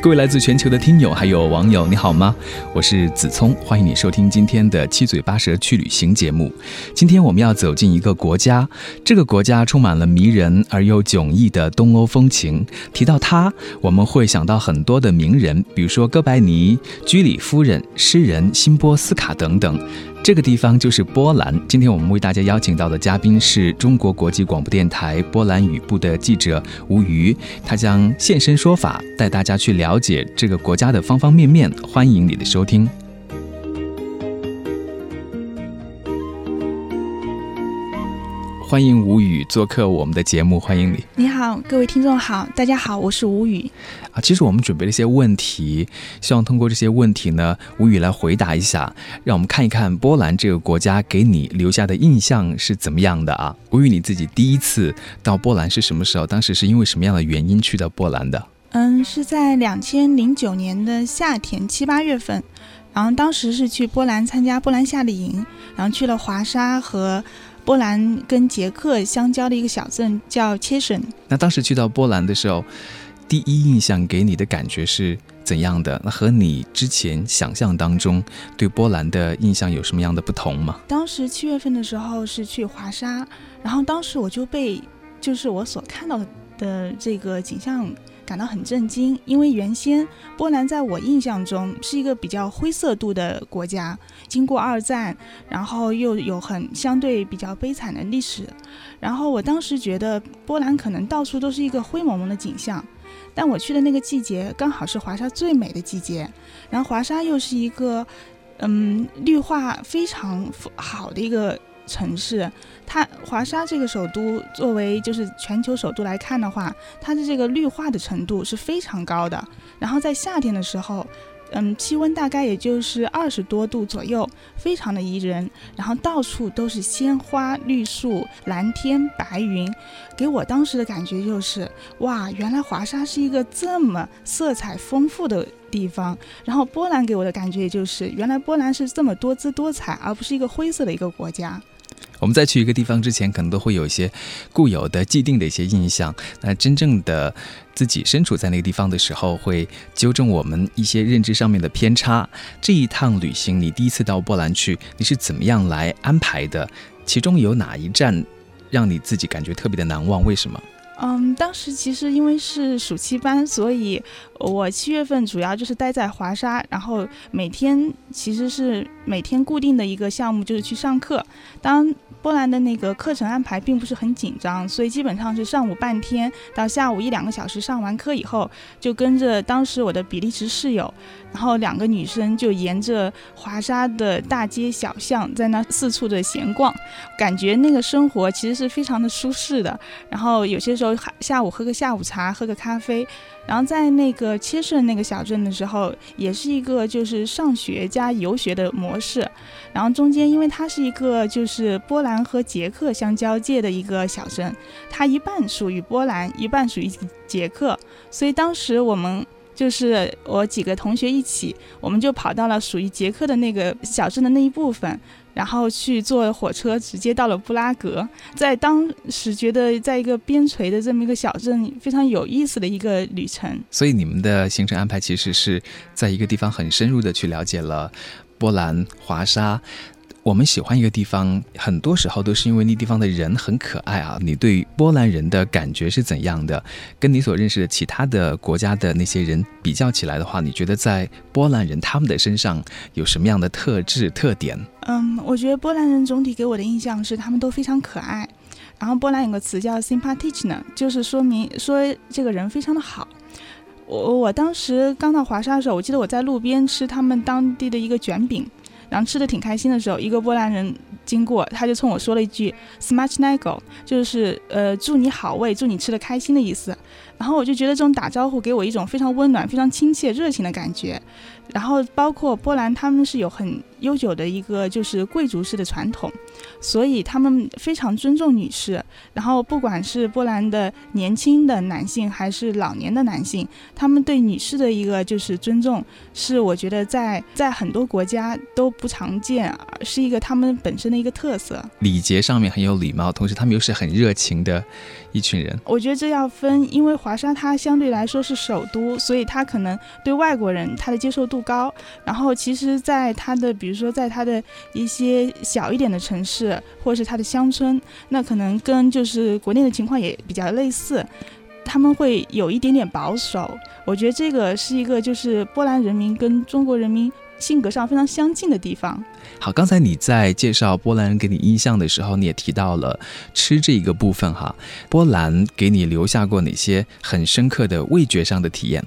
各位来自全球的听友还有网友，你好吗？我是子聪，欢迎你收听今天的七嘴八舌去旅行节目。今天我们要走进一个国家，这个国家充满了迷人而又迥异的东欧风情。提到它，我们会想到很多的名人，比如说哥白尼、居里夫人、诗人辛波斯卡等等。这个地方就是波兰。今天我们为大家邀请到的嘉宾是中国国际广播电台波兰语部的记者吴瑜，他将现身说法，带大家去了解这个国家的方方面面。欢迎你的收听。欢迎吴宇做客我们的节目，欢迎你。你好，各位听众好，大家好，我是吴宇。啊，其实我们准备了一些问题，希望通过这些问题呢，吴宇来回答一下，让我们看一看波兰这个国家给你留下的印象是怎么样的啊？吴宇，你自己第一次到波兰是什么时候？当时是因为什么样的原因去到波兰的？嗯，是在两千零九年的夏天七八月份，然后当时是去波兰参加波兰夏令营，然后去了华沙和。波兰跟捷克相交的一个小镇叫切什。那当时去到波兰的时候，第一印象给你的感觉是怎样的？那和你之前想象当中对波兰的印象有什么样的不同吗？当时七月份的时候是去华沙，然后当时我就被就是我所看到的这个景象。感到很震惊，因为原先波兰在我印象中是一个比较灰色度的国家，经过二战，然后又有很相对比较悲惨的历史，然后我当时觉得波兰可能到处都是一个灰蒙蒙的景象，但我去的那个季节刚好是华沙最美的季节，然后华沙又是一个，嗯，绿化非常好的一个。城市，它华沙这个首都作为就是全球首都来看的话，它的这个绿化的程度是非常高的。然后在夏天的时候，嗯，气温大概也就是二十多度左右，非常的宜人。然后到处都是鲜花、绿树、蓝天、白云，给我当时的感觉就是，哇，原来华沙是一个这么色彩丰富的地方。然后波兰给我的感觉也就是，原来波兰是这么多姿多彩，而不是一个灰色的一个国家。我们在去一个地方之前，可能都会有一些固有的、既定的一些印象。那真正的自己身处在那个地方的时候，会纠正我们一些认知上面的偏差。这一趟旅行，你第一次到波兰去，你是怎么样来安排的？其中有哪一站让你自己感觉特别的难忘？为什么？嗯，当时其实因为是暑期班，所以我七月份主要就是待在华沙，然后每天其实是每天固定的一个项目就是去上课。当波兰的那个课程安排并不是很紧张，所以基本上是上午半天到下午一两个小时上完课以后，就跟着当时我的比利时室友，然后两个女生就沿着华沙的大街小巷在那四处的闲逛，感觉那个生活其实是非常的舒适的。然后有些时候下午喝个下午茶，喝个咖啡。然后在那个切顺那个小镇的时候，也是一个就是上学加游学的模式。然后中间，因为它是一个就是波兰和捷克相交界的一个小镇，它一半属于波兰，一半属于捷克，所以当时我们就是我几个同学一起，我们就跑到了属于捷克的那个小镇的那一部分。然后去坐火车，直接到了布拉格。在当时觉得，在一个边陲的这么一个小镇，非常有意思的一个旅程。所以你们的行程安排其实是在一个地方很深入的去了解了波兰华沙。我们喜欢一个地方，很多时候都是因为那地方的人很可爱啊。你对波兰人的感觉是怎样的？跟你所认识的其他的国家的那些人比较起来的话，你觉得在波兰人他们的身上有什么样的特质特点？嗯，我觉得波兰人总体给我的印象是他们都非常可爱。然后波兰有个词叫 s y m p a t i c n 就是说明说这个人非常的好。我我当时刚到华沙的时候，我记得我在路边吃他们当地的一个卷饼。然后吃的挺开心的时候，一个波兰人经过，他就冲我说了一句 “smacznego”，就是呃祝你好胃，祝你吃的开心的意思。然后我就觉得这种打招呼给我一种非常温暖、非常亲切、热情的感觉。然后包括波兰，他们是有很悠久的一个就是贵族式的传统，所以他们非常尊重女士。然后不管是波兰的年轻的男性还是老年的男性，他们对女士的一个就是尊重，是我觉得在在很多国家都不常见，是一个他们本身的一个特色。礼节上面很有礼貌，同时他们又是很热情的一群人。我觉得这要分，因为华沙它相对来说是首都，所以它可能对外国人他的接受度高。然后其实，在它的比如说在它的一些小一点的城市，或者是它的乡村，那可能跟就是国内的情况也比较类似，他们会有一点点保守。我觉得这个是一个就是波兰人民跟中国人民性格上非常相近的地方。好，刚才你在介绍波兰人给你印象的时候，你也提到了吃这一个部分哈。波兰给你留下过哪些很深刻的味觉上的体验？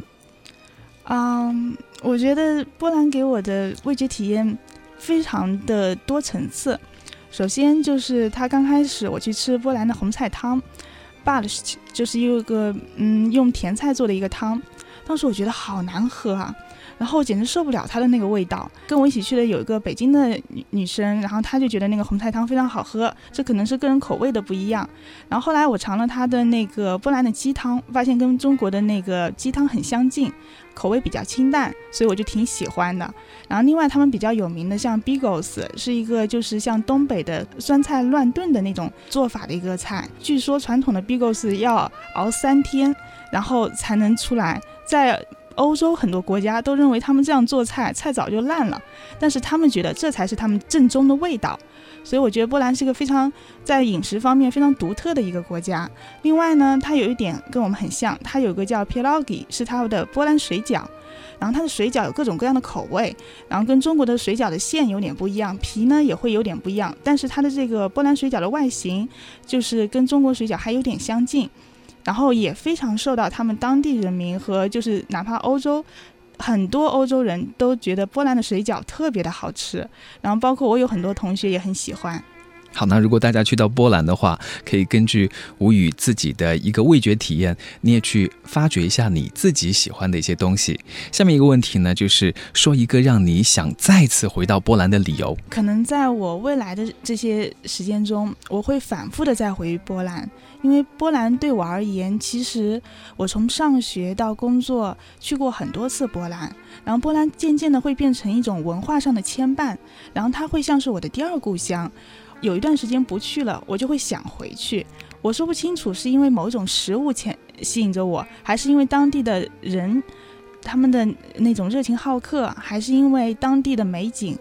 嗯，我觉得波兰给我的味觉体验非常的多层次。首先就是他刚开始我去吃波兰的红菜汤 b a l s 就是一个嗯用甜菜做的一个汤，当时我觉得好难喝啊。然后简直受不了它的那个味道。跟我一起去的有一个北京的女女生，然后她就觉得那个红菜汤非常好喝。这可能是个人口味的不一样。然后后来我尝了她的那个波兰的鸡汤，发现跟中国的那个鸡汤很相近，口味比较清淡，所以我就挺喜欢的。然后另外他们比较有名的像 Bigos，是一个就是像东北的酸菜乱炖的那种做法的一个菜。据说传统的 Bigos 要熬三天，然后才能出来。在欧洲很多国家都认为他们这样做菜，菜早就烂了，但是他们觉得这才是他们正宗的味道，所以我觉得波兰是一个非常在饮食方面非常独特的一个国家。另外呢，它有一点跟我们很像，它有个叫 pierogi，是它的波兰水饺，然后它的水饺有各种各样的口味，然后跟中国的水饺的馅有点不一样，皮呢也会有点不一样，但是它的这个波兰水饺的外形就是跟中国水饺还有点相近。然后也非常受到他们当地人民和就是哪怕欧洲很多欧洲人都觉得波兰的水饺特别的好吃，然后包括我有很多同学也很喜欢。好，那如果大家去到波兰的话，可以根据吴宇自己的一个味觉体验，你也去发掘一下你自己喜欢的一些东西。下面一个问题呢，就是说一个让你想再次回到波兰的理由。可能在我未来的这些时间中，我会反复的再回波兰，因为波兰对我而言，其实我从上学到工作去过很多次波兰，然后波兰渐渐的会变成一种文化上的牵绊，然后它会像是我的第二故乡。有一段时间不去了，我就会想回去。我说不清楚是因为某种食物牵吸引着我，还是因为当地的人他们的那种热情好客，还是因为当地的美景。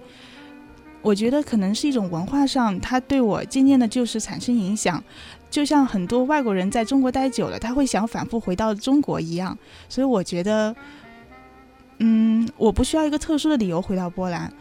我觉得可能是一种文化上，它对我渐渐的就是产生影响。就像很多外国人在中国待久了，他会想反复回到中国一样。所以我觉得，嗯，我不需要一个特殊的理由回到波兰，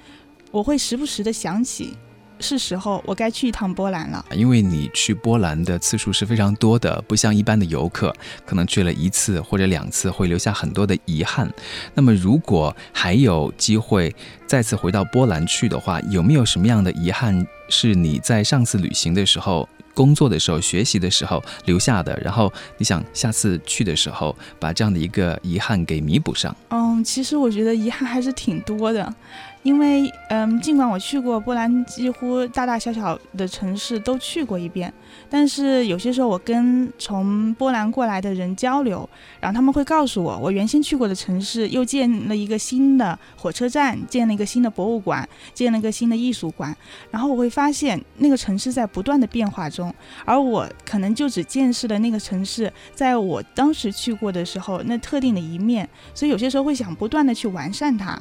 我会时不时的想起。是时候，我该去一趟波兰了。因为你去波兰的次数是非常多的，不像一般的游客，可能去了一次或者两次会留下很多的遗憾。那么，如果还有机会再次回到波兰去的话，有没有什么样的遗憾是你在上次旅行的时候、工作的时候、学习的时候留下的？然后你想下次去的时候把这样的一个遗憾给弥补上？嗯，其实我觉得遗憾还是挺多的。因为，嗯，尽管我去过波兰，几乎大大小小的城市都去过一遍，但是有些时候我跟从波兰过来的人交流，然后他们会告诉我，我原先去过的城市又建了一个新的火车站，建了一个新的博物馆，建了一个新的艺术馆，然后我会发现那个城市在不断的变化中，而我可能就只见识了那个城市在我当时去过的时候那特定的一面，所以有些时候会想不断的去完善它。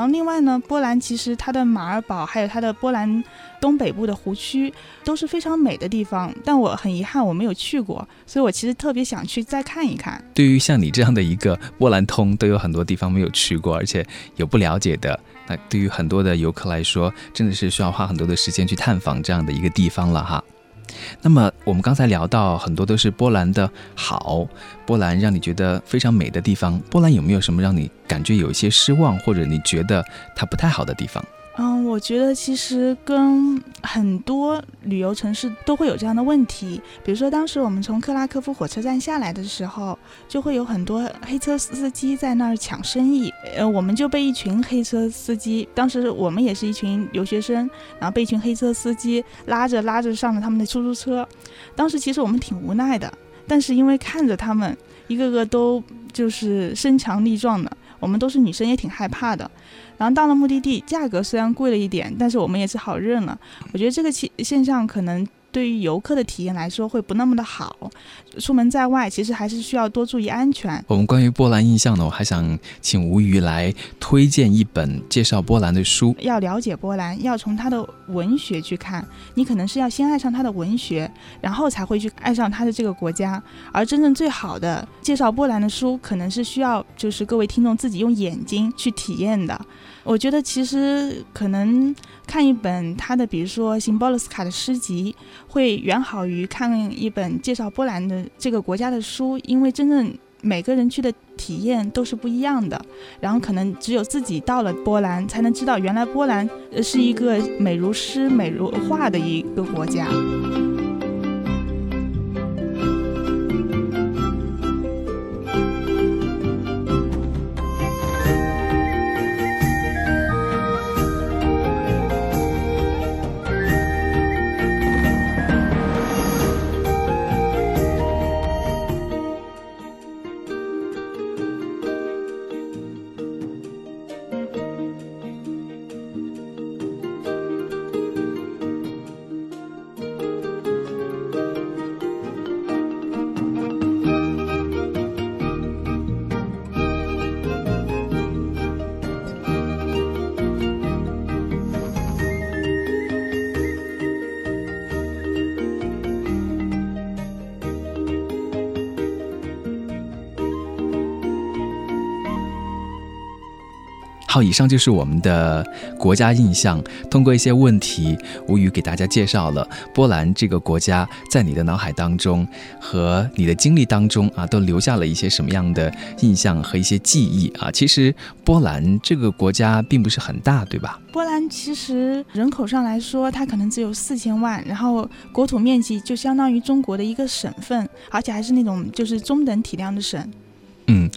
然后另外呢，波兰其实它的马尔堡，还有它的波兰东北部的湖区都是非常美的地方，但我很遗憾我没有去过，所以我其实特别想去再看一看。对于像你这样的一个波兰通，都有很多地方没有去过，而且有不了解的，那对于很多的游客来说，真的是需要花很多的时间去探访这样的一个地方了哈。那么我们刚才聊到很多都是波兰的好，波兰让你觉得非常美的地方。波兰有没有什么让你感觉有一些失望，或者你觉得它不太好的地方？嗯，我觉得其实跟很多旅游城市都会有这样的问题。比如说，当时我们从克拉科夫火车站下来的时候，就会有很多黑车司机在那儿抢生意。呃，我们就被一群黑车司机，当时我们也是一群留学生，然后被一群黑车司机拉着拉着上了他们的出租车。当时其实我们挺无奈的，但是因为看着他们一个个都就是身强力壮的，我们都是女生，也挺害怕的。然后到了目的地，价格虽然贵了一点，但是我们也是好认了。我觉得这个现现象可能。对于游客的体验来说，会不那么的好。出门在外，其实还是需要多注意安全。我们关于波兰印象呢，我还想请吴瑜来推荐一本介绍波兰的书。要了解波兰，要从他的文学去看。你可能是要先爱上他的文学，然后才会去爱上他的这个国家。而真正最好的介绍波兰的书，可能是需要就是各位听众自己用眼睛去体验的。我觉得其实可能看一本他的，比如说辛波罗斯卡的诗集，会远好于看一本介绍波兰的这个国家的书，因为真正每个人去的体验都是不一样的。然后可能只有自己到了波兰，才能知道原来波兰是一个美如诗、美如画的一个国家。好，以上就是我们的国家印象。通过一些问题，吴宇给大家介绍了波兰这个国家，在你的脑海当中和你的经历当中啊，都留下了一些什么样的印象和一些记忆啊？其实波兰这个国家并不是很大，对吧？波兰其实人口上来说，它可能只有四千万，然后国土面积就相当于中国的一个省份，而且还是那种就是中等体量的省。嗯，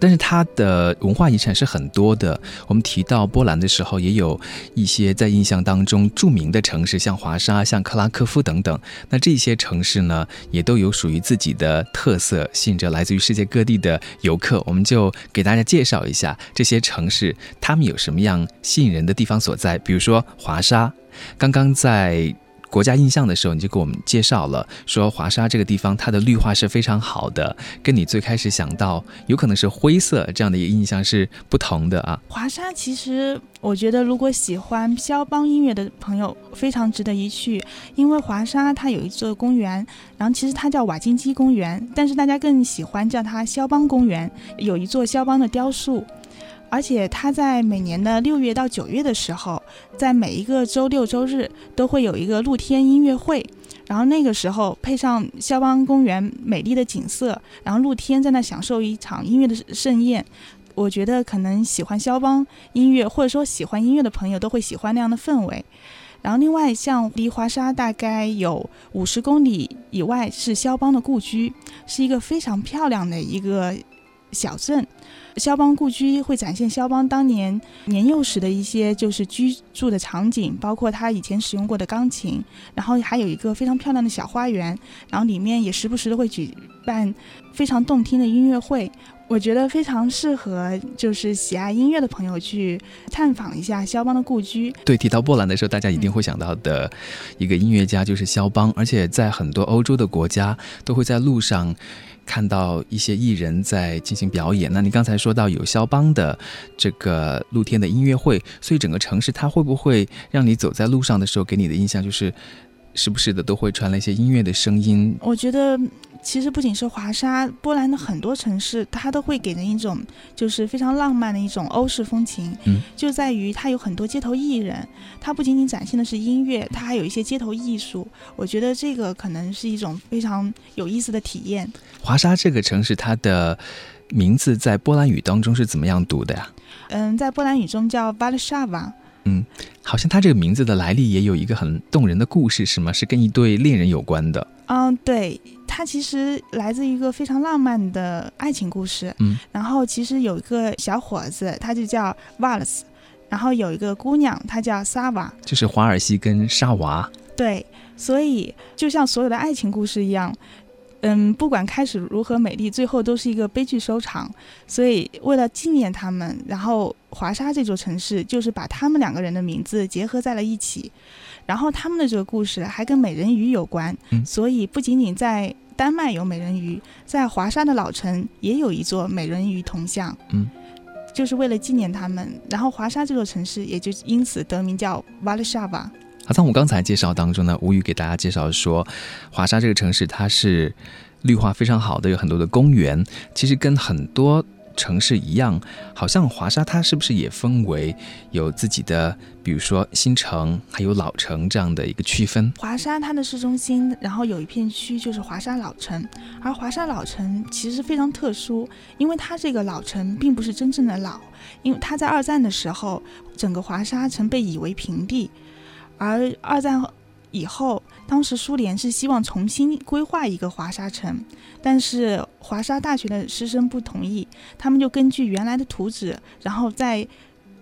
但是它的文化遗产是很多的。我们提到波兰的时候，也有一些在印象当中著名的城市，像华沙、像克拉科夫等等。那这些城市呢，也都有属于自己的特色，吸引着来自于世界各地的游客。我们就给大家介绍一下这些城市，他们有什么样吸引人的地方所在。比如说华沙，刚刚在。国家印象的时候，你就给我们介绍了，说华沙这个地方它的绿化是非常好的，跟你最开始想到有可能是灰色这样的一个印象是不同的啊。华沙其实我觉得，如果喜欢肖邦音乐的朋友，非常值得一去，因为华沙它有一座公园，然后其实它叫瓦金基公园，但是大家更喜欢叫它肖邦公园，有一座肖邦的雕塑。而且他在每年的六月到九月的时候，在每一个周六周日都会有一个露天音乐会，然后那个时候配上肖邦公园美丽的景色，然后露天在那享受一场音乐的盛宴，我觉得可能喜欢肖邦音乐或者说喜欢音乐的朋友都会喜欢那样的氛围。然后另外像离华沙大概有五十公里以外是肖邦的故居，是一个非常漂亮的一个小镇。肖邦故居会展现肖邦当年年幼时的一些就是居住的场景，包括他以前使用过的钢琴，然后还有一个非常漂亮的小花园，然后里面也时不时的会举办非常动听的音乐会。我觉得非常适合就是喜爱音乐的朋友去探访一下肖邦的故居。对，提到波兰的时候，大家一定会想到的一个音乐家就是肖邦，而且在很多欧洲的国家都会在路上。看到一些艺人在进行表演，那你刚才说到有肖邦的这个露天的音乐会，所以整个城市它会不会让你走在路上的时候给你的印象就是，时不时的都会传来一些音乐的声音？我觉得。其实不仅是华沙，波兰的很多城市，它都会给人一种就是非常浪漫的一种欧式风情。嗯，就在于它有很多街头艺人，它不仅仅展现的是音乐，它还有一些街头艺术。我觉得这个可能是一种非常有意思的体验。华沙这个城市，它的名字在波兰语当中是怎么样读的呀？嗯，在波兰语中叫 h a v a 嗯，好像它这个名字的来历也有一个很动人的故事，是吗？是跟一对恋人有关的。嗯，对，它其实来自一个非常浪漫的爱情故事。嗯，然后其实有一个小伙子，他就叫 Wallace，然后有一个姑娘，她叫 Sava，就是华尔西跟沙娃。对，所以就像所有的爱情故事一样。嗯，不管开始如何美丽，最后都是一个悲剧收场。所以，为了纪念他们，然后华沙这座城市就是把他们两个人的名字结合在了一起。然后，他们的这个故事还跟美人鱼有关。嗯，所以不仅仅在丹麦有美人鱼，在华沙的老城也有一座美人鱼铜像。嗯，就是为了纪念他们。然后，华沙这座城市也就因此得名叫瓦勒沙瓦。好，在我刚才介绍当中呢，吴宇给大家介绍说，华沙这个城市它是绿化非常好的，有很多的公园。其实跟很多城市一样，好像华沙它是不是也分为有自己的，比如说新城还有老城这样的一个区分？华沙它的市中心，然后有一片区就是华沙老城，而华沙老城其实非常特殊，因为它这个老城并不是真正的老，因为它在二战的时候，整个华沙曾被夷为平地。而二战以后，当时苏联是希望重新规划一个华沙城，但是华沙大学的师生不同意，他们就根据原来的图纸，然后在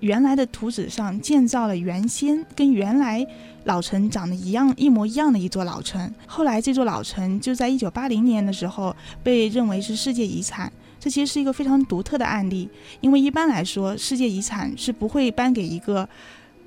原来的图纸上建造了原先跟原来老城长得一样、一模一样的一座老城。后来这座老城就在一九八零年的时候被认为是世界遗产，这其实是一个非常独特的案例，因为一般来说，世界遗产是不会颁给一个，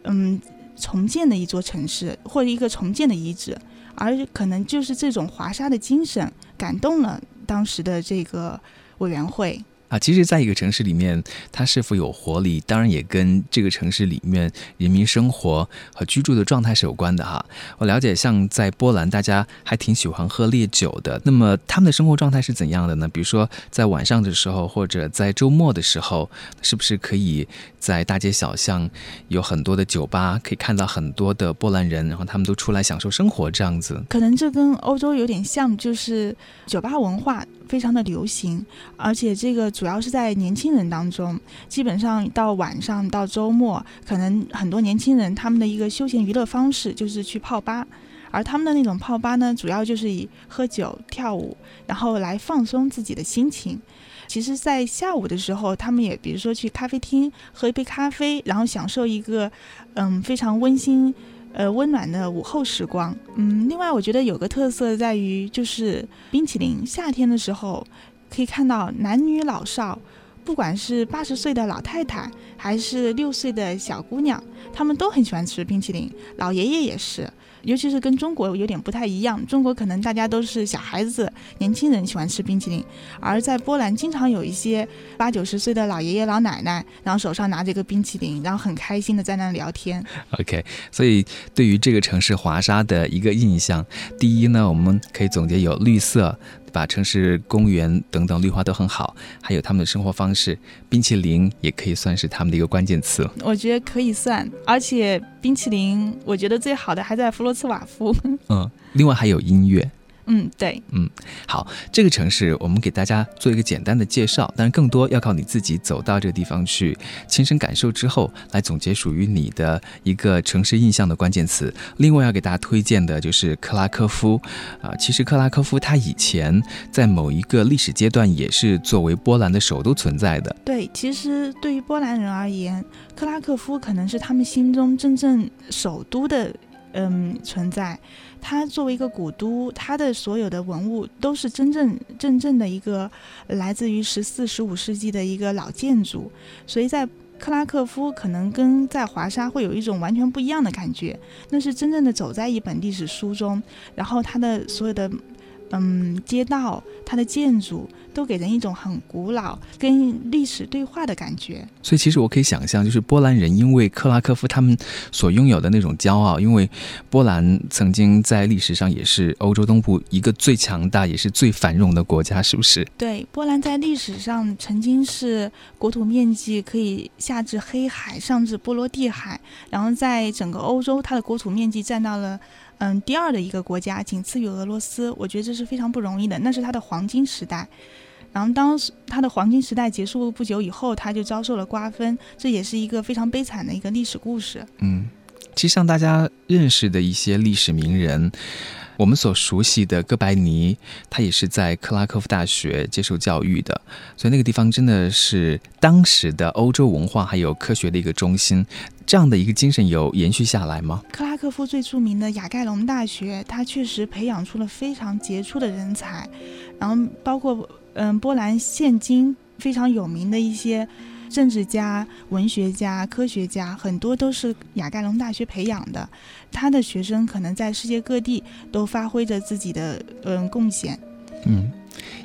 嗯。重建的一座城市，或者一个重建的遗址，而可能就是这种华沙的精神感动了当时的这个委员会。啊，其实，在一个城市里面，它是否有活力，当然也跟这个城市里面人民生活和居住的状态是有关的哈。我了解，像在波兰，大家还挺喜欢喝烈酒的。那么，他们的生活状态是怎样的呢？比如说，在晚上的时候，或者在周末的时候，是不是可以在大街小巷有很多的酒吧，可以看到很多的波兰人，然后他们都出来享受生活这样子？可能这跟欧洲有点像，就是酒吧文化。非常的流行，而且这个主要是在年轻人当中。基本上到晚上到周末，可能很多年轻人他们的一个休闲娱乐方式就是去泡吧，而他们的那种泡吧呢，主要就是以喝酒、跳舞，然后来放松自己的心情。其实，在下午的时候，他们也比如说去咖啡厅喝一杯咖啡，然后享受一个嗯非常温馨。呃，温暖的午后时光。嗯，另外我觉得有个特色在于，就是冰淇淋。夏天的时候，可以看到男女老少，不管是八十岁的老太太，还是六岁的小姑娘，他们都很喜欢吃冰淇淋。老爷爷也是。尤其是跟中国有点不太一样，中国可能大家都是小孩子、年轻人喜欢吃冰淇淋，而在波兰经常有一些八九十岁的老爷爷老奶奶，然后手上拿着一个冰淇淋，然后很开心的在那聊天。OK，所以对于这个城市华沙的一个印象，第一呢，我们可以总结有绿色。把城市公园等等绿化都很好，还有他们的生活方式，冰淇淋也可以算是他们的一个关键词。我觉得可以算，而且冰淇淋，我觉得最好的还在弗罗茨瓦夫。嗯，另外还有音乐。嗯，对，嗯，好，这个城市我们给大家做一个简单的介绍，但是更多要靠你自己走到这个地方去，亲身感受之后，来总结属于你的一个城市印象的关键词。另外要给大家推荐的就是克拉科夫，啊，其实克拉科夫它以前在某一个历史阶段也是作为波兰的首都存在的。对，其实对于波兰人而言，克拉科夫可能是他们心中真正首都的，嗯，存在。它作为一个古都，它的所有的文物都是真正真正的一个来自于十四、十五世纪的一个老建筑，所以在克拉科夫可能跟在华沙会有一种完全不一样的感觉，那是真正的走在一本历史书中，然后它的所有的。嗯，街道它的建筑都给人一种很古老、跟历史对话的感觉。所以，其实我可以想象，就是波兰人因为克拉科夫他们所拥有的那种骄傲，因为波兰曾经在历史上也是欧洲东部一个最强大也是最繁荣的国家，是不是？对，波兰在历史上曾经是国土面积可以下至黑海，上至波罗的海，然后在整个欧洲，它的国土面积占到了。嗯，第二的一个国家，仅次于俄罗斯，我觉得这是非常不容易的，那是它的黄金时代。然后当时他的黄金时代结束不久以后，他就遭受了瓜分，这也是一个非常悲惨的一个历史故事。嗯，其实像大家认识的一些历史名人。我们所熟悉的哥白尼，他也是在克拉科夫大学接受教育的，所以那个地方真的是当时的欧洲文化还有科学的一个中心。这样的一个精神有延续下来吗？克拉科夫最著名的雅盖隆大学，它确实培养出了非常杰出的人才，然后包括嗯，波兰现今非常有名的一些。政治家、文学家、科学家，很多都是雅盖隆大学培养的。他的学生可能在世界各地都发挥着自己的嗯贡献。嗯，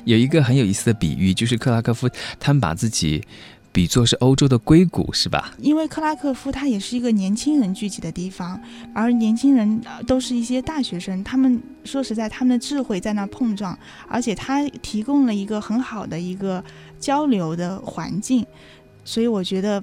有一个很有意思的比喻，就是克拉科夫他们把自己比作是欧洲的硅谷，是吧？因为克拉科夫它也是一个年轻人聚集的地方，而年轻人都是一些大学生，他们说实在，他们的智慧在那碰撞，而且他提供了一个很好的一个交流的环境。所以我觉得，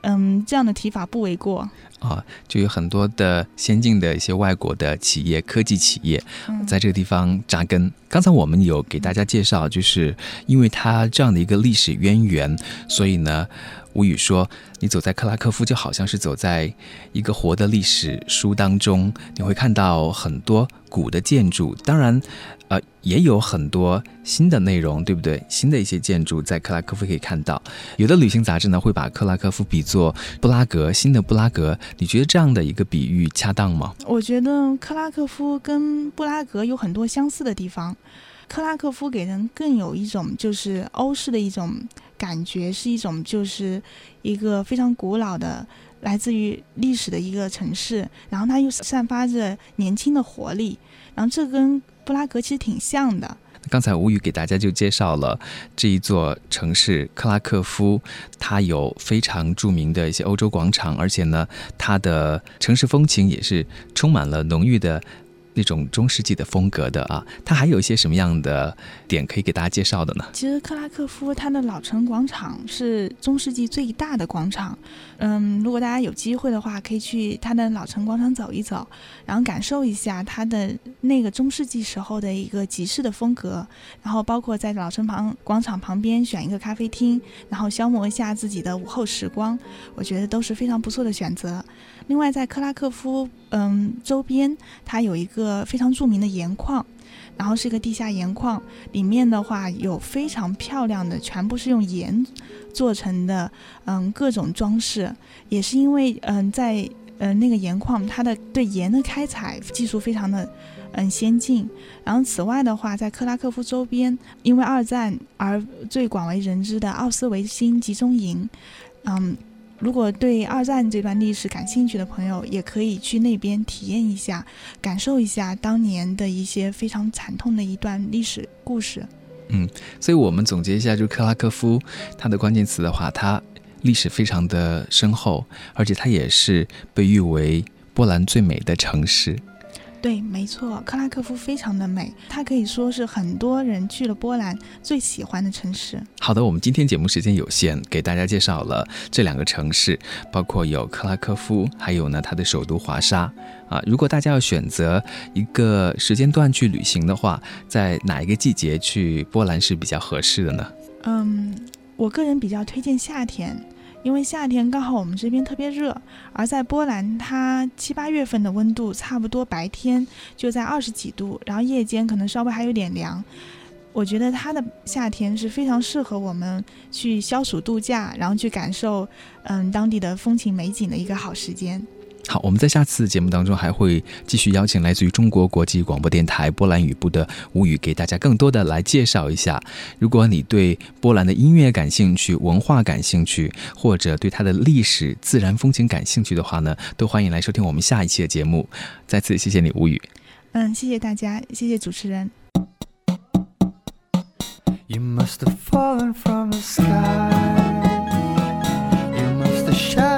嗯，这样的提法不为过啊。就有很多的先进的一些外国的企业、科技企业，在这个地方扎根。刚才我们有给大家介绍，就是因为它这样的一个历史渊源，所以呢，吴宇说，你走在克拉科夫，就好像是走在一个活的历史书当中，你会看到很多古的建筑。当然。也有很多新的内容，对不对？新的一些建筑在克拉科夫可以看到。有的旅行杂志呢会把克拉科夫比作布拉格，新的布拉格。你觉得这样的一个比喻恰当吗？我觉得克拉科夫跟布拉格有很多相似的地方。克拉科夫给人更有一种就是欧式的一种感觉，是一种就是一个非常古老的、来自于历史的一个城市。然后它又散发着年轻的活力。然后这跟布拉格其实挺像的。刚才吴宇给大家就介绍了这一座城市克拉科夫，它有非常著名的一些欧洲广场，而且呢，它的城市风情也是充满了浓郁的。那种中世纪的风格的啊，它还有一些什么样的点可以给大家介绍的呢？其实克拉克夫它的老城广场是中世纪最大的广场，嗯，如果大家有机会的话，可以去它的老城广场走一走，然后感受一下它的那个中世纪时候的一个集市的风格，然后包括在老城旁广场旁边选一个咖啡厅，然后消磨一下自己的午后时光，我觉得都是非常不错的选择。另外，在克拉克夫，嗯，周边它有一个非常著名的盐矿，然后是一个地下盐矿，里面的话有非常漂亮的，全部是用盐做成的，嗯，各种装饰。也是因为，嗯，在嗯那个盐矿，它的对盐的开采技术非常的嗯先进。然后，此外的话，在克拉克夫周边，因为二战而最广为人知的奥斯维辛集中营，嗯。如果对二战这段历史感兴趣的朋友，也可以去那边体验一下，感受一下当年的一些非常惨痛的一段历史故事。嗯，所以我们总结一下，就克拉科夫，它的关键词的话，它历史非常的深厚，而且它也是被誉为波兰最美的城市。对，没错，克拉科夫非常的美，它可以说是很多人去了波兰最喜欢的城市。好的，我们今天节目时间有限，给大家介绍了这两个城市，包括有克拉科夫，还有呢它的首都华沙。啊，如果大家要选择一个时间段去旅行的话，在哪一个季节去波兰是比较合适的呢？嗯，我个人比较推荐夏天。因为夏天刚好我们这边特别热，而在波兰，它七八月份的温度差不多白天就在二十几度，然后夜间可能稍微还有点凉。我觉得它的夏天是非常适合我们去消暑度假，然后去感受嗯当地的风情美景的一个好时间。好，我们在下次节目当中还会继续邀请来自于中国国际广播电台波兰语部的吴语，给大家更多的来介绍一下。如果你对波兰的音乐感兴趣、文化感兴趣，或者对它的历史、自然风景感兴趣的话呢，都欢迎来收听我们下一期的节目。再次谢谢你，吴语。嗯，谢谢大家，谢谢主持人。You must have fallen from the sky. You must have shot.